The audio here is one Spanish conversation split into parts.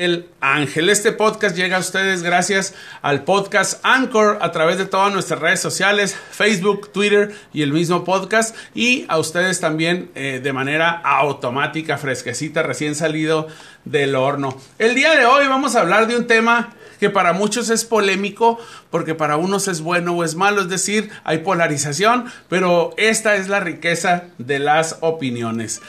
El Ángel. Este podcast llega a ustedes gracias al podcast Anchor a través de todas nuestras redes sociales, Facebook, Twitter y el mismo podcast. Y a ustedes también eh, de manera automática, fresquecita, recién salido del horno. El día de hoy vamos a hablar de un tema que para muchos es polémico porque para unos es bueno o es malo, es decir, hay polarización, pero esta es la riqueza de las opiniones.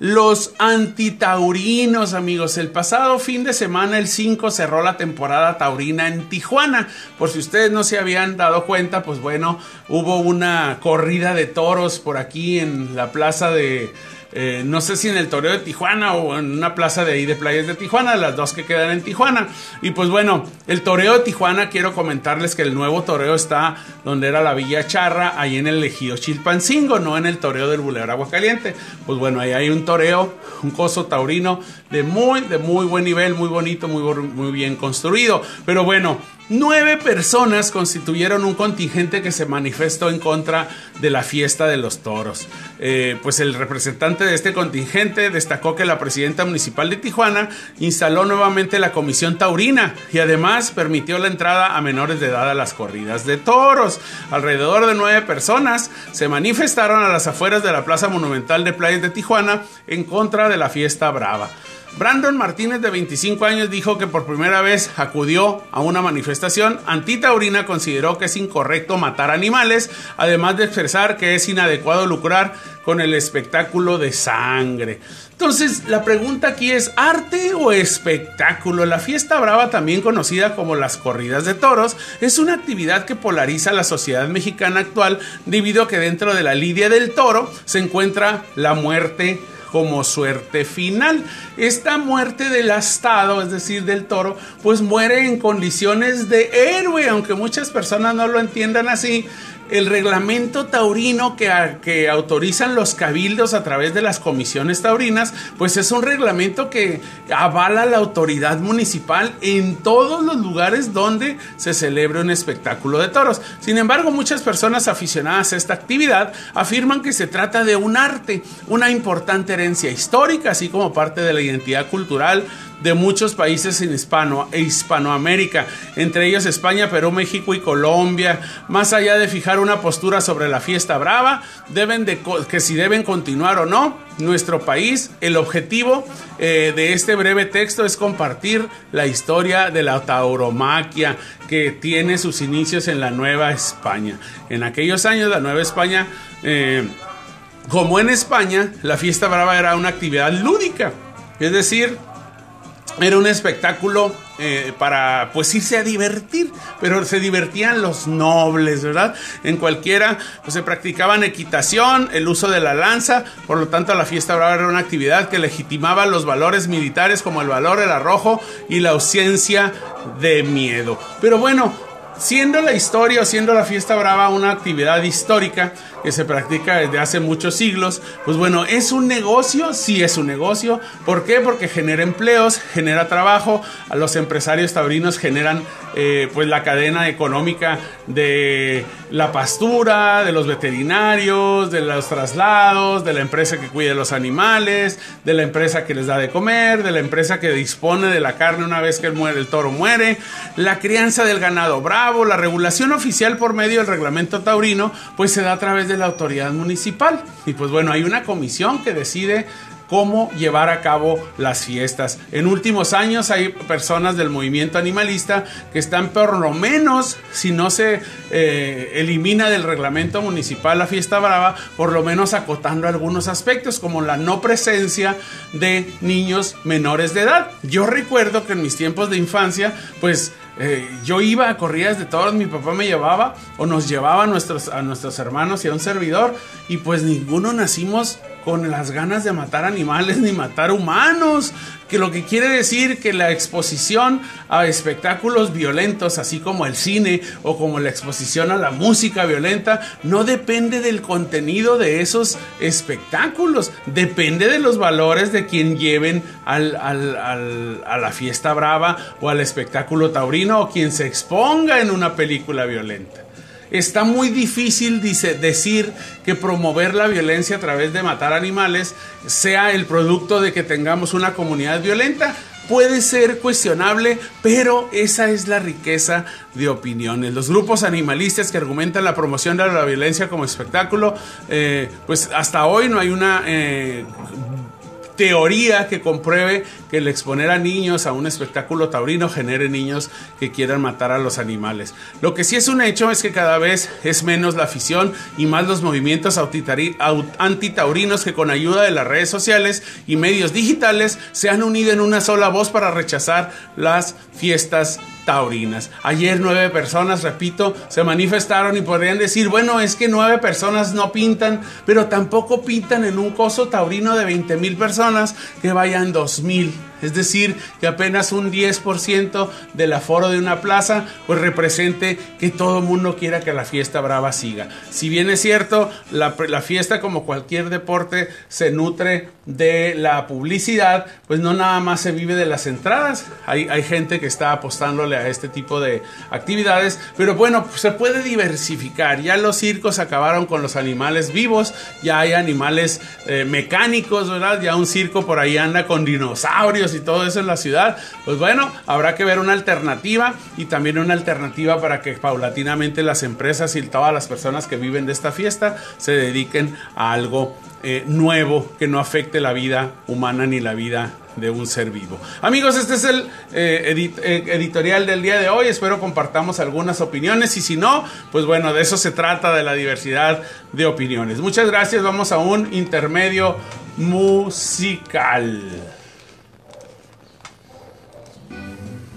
Los antitaurinos, amigos. El pasado fin de semana, el 5, cerró la temporada taurina en Tijuana. Por si ustedes no se habían dado cuenta, pues bueno, hubo una corrida de toros por aquí en la plaza de eh, no sé si en el toreo de Tijuana o en una plaza de ahí de playas de Tijuana, las dos que quedan en Tijuana. Y pues bueno, el toreo de Tijuana, quiero comentarles que el nuevo toreo está donde era la Villa Charra, ahí en el ejido Chilpancingo, no en el toreo del Boulevard Aguacaliente. Pues bueno, ahí hay un toreo, un coso taurino de muy, de muy buen nivel, muy bonito, muy, muy bien construido. Pero bueno, Nueve personas constituyeron un contingente que se manifestó en contra de la fiesta de los toros. Eh, pues el representante de este contingente destacó que la presidenta municipal de Tijuana instaló nuevamente la comisión taurina y además permitió la entrada a menores de edad a las corridas de toros. Alrededor de nueve personas se manifestaron a las afueras de la Plaza Monumental de Playas de Tijuana en contra de la fiesta brava. Brandon Martínez, de 25 años, dijo que por primera vez acudió a una manifestación antitaurina, consideró que es incorrecto matar animales, además de expresar que es inadecuado lucrar con el espectáculo de sangre. Entonces, la pregunta aquí es, ¿arte o espectáculo? La fiesta brava, también conocida como las corridas de toros, es una actividad que polariza la sociedad mexicana actual debido a que dentro de la lidia del toro se encuentra la muerte como suerte final. Esta muerte del astado, es decir, del toro, pues muere en condiciones de héroe, aunque muchas personas no lo entiendan así el reglamento taurino que, autorizan los cabildos a través de las comisiones taurinas, pues es un reglamento que avala la autoridad municipal en todos los lugares donde se celebre un espectáculo de toros. Sin embargo, muchas personas aficionadas a esta actividad afirman que se trata de un arte, una importante herencia histórica, así como parte de la identidad cultural de muchos países en Hispano, e Hispanoamérica, entre ellos España, Perú, México y Colombia. Más allá de fijar una postura sobre la fiesta brava, deben de, que si deben continuar o no, nuestro país, el objetivo eh, de este breve texto es compartir la historia de la tauromaquia que tiene sus inicios en la Nueva España. En aquellos años la Nueva España... Eh, como en España, la fiesta brava era una actividad lúdica, es decir, era un espectáculo eh, para pues irse a divertir, pero se divertían los nobles, ¿verdad? En cualquiera pues, se practicaban equitación, el uso de la lanza, por lo tanto la fiesta brava era una actividad que legitimaba los valores militares como el valor, el arrojo y la ausencia de miedo. Pero bueno, siendo la historia o siendo la fiesta brava una actividad histórica que se practica desde hace muchos siglos, pues bueno, ¿es un negocio? Sí es un negocio. ¿Por qué? Porque genera empleos, genera trabajo, a los empresarios taurinos generan eh, pues la cadena económica de la pastura, de los veterinarios, de los traslados, de la empresa que cuida los animales, de la empresa que les da de comer, de la empresa que dispone de la carne una vez que el, el toro muere, la crianza del ganado bravo, la regulación oficial por medio del reglamento taurino, pues se da a través de la autoridad municipal. Y pues bueno, hay una comisión que decide cómo llevar a cabo las fiestas. En últimos años hay personas del movimiento animalista que están por lo menos, si no se eh, elimina del reglamento municipal la fiesta brava, por lo menos acotando algunos aspectos como la no presencia de niños menores de edad. Yo recuerdo que en mis tiempos de infancia, pues eh, yo iba a corridas de toros, mi papá me llevaba o nos llevaba a nuestros, a nuestros hermanos y a un servidor y pues ninguno nacimos con las ganas de matar animales ni matar humanos, que lo que quiere decir que la exposición a espectáculos violentos, así como el cine o como la exposición a la música violenta, no depende del contenido de esos espectáculos, depende de los valores de quien lleven al, a la fiesta brava o al espectáculo taurino o quien se exponga en una película violenta. Está muy difícil dice, decir que promover la violencia a través de matar animales sea el producto de que tengamos una comunidad violenta. puede ser cuestionable, pero esa es la riqueza de opiniones. Los grupos animalistas que argumentan la promoción de la violencia como espectáculo, eh, pues hasta hoy no hay una eh, teoría que compruebe que el exponer a niños a un espectáculo taurino genere niños que quieran matar a los animales. Lo que sí es un hecho es que cada vez es menos la afición y más los movimientos antitaurinos que con ayuda de las redes sociales y medios digitales se han unido en una sola voz para rechazar las fiestas taurinas. Ayer nueve personas, repito, se manifestaron y podrían decir, bueno, es que nueve personas no pintan, pero tampoco pintan en un coso taurino de 20 mil personas que vayan dos mil. Es decir, que apenas un 10% del aforo de una plaza pues represente que todo el mundo quiera que la fiesta brava siga. Si bien es cierto, la, fiesta como cualquier deporte se nutre de la publicidad, pues no nada más se vive de las entradas. Hay, hay gente que está apostándole a este tipo de actividades, pero bueno, se puede diversificar. Ya los circos acabaron con los animales vivos, ya hay animales eh, mecánicos, ¿verdad? Ya un circo por ahí anda con dinosaurios y todo eso en la ciudad, pues bueno, habrá que ver una alternativa y también una alternativa para que paulatinamente las empresas y todas las personas que viven de esta fiesta se dediquen a algo eh, nuevo que no afecte la vida humana ni la vida de un ser vivo. Amigos, este es el eh, eh, editorial del día de hoy. Espero compartamos algunas opiniones y si no, pues bueno, de eso se trata, de la diversidad de opiniones. Muchas gracias. Vamos a un intermedio musical.